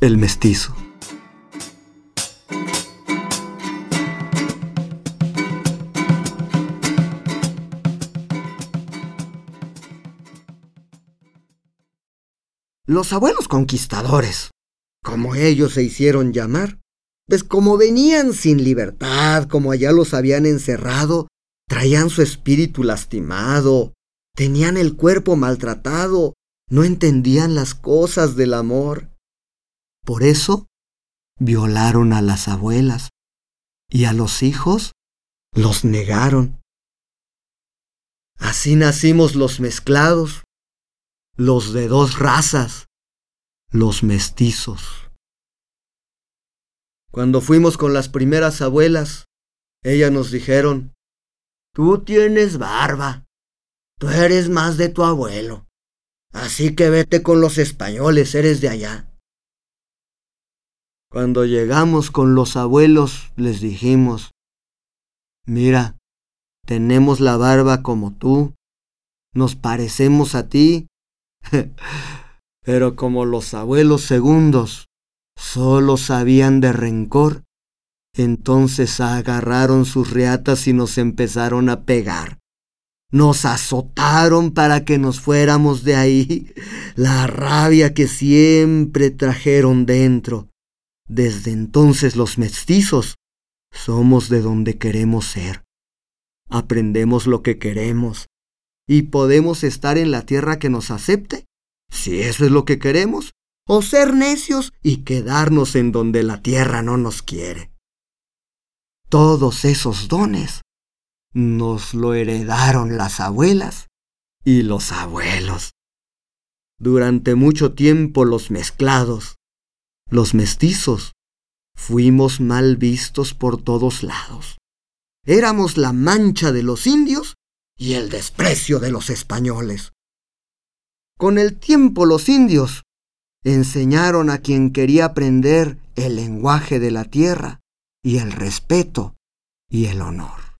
el mestizo. Los abuelos conquistadores, como ellos se hicieron llamar, pues como venían sin libertad, como allá los habían encerrado, traían su espíritu lastimado, tenían el cuerpo maltratado, no entendían las cosas del amor. Por eso violaron a las abuelas y a los hijos los negaron. Así nacimos los mezclados, los de dos razas, los mestizos. Cuando fuimos con las primeras abuelas, ellas nos dijeron, Tú tienes barba, tú eres más de tu abuelo, así que vete con los españoles, eres de allá. Cuando llegamos con los abuelos, les dijimos, Mira, tenemos la barba como tú, nos parecemos a ti Pero como los abuelos segundos solo sabían de rencor, entonces agarraron sus reatas y nos empezaron a pegar. Nos azotaron para que nos fuéramos de ahí, la rabia que siempre trajeron dentro. Desde entonces los mestizos somos de donde queremos ser. Aprendemos lo que queremos, y podemos estar en la tierra que nos acepte, si eso es lo que queremos, o ser necios y quedarnos en donde la tierra no nos quiere. Todos esos dones nos lo heredaron las abuelas y los abuelos. Durante mucho tiempo los mezclados, los mestizos, fuimos mal vistos por todos lados. Éramos la mancha de los indios y el desprecio de los españoles. Con el tiempo los indios enseñaron a quien quería aprender el lenguaje de la tierra y el respeto y el honor.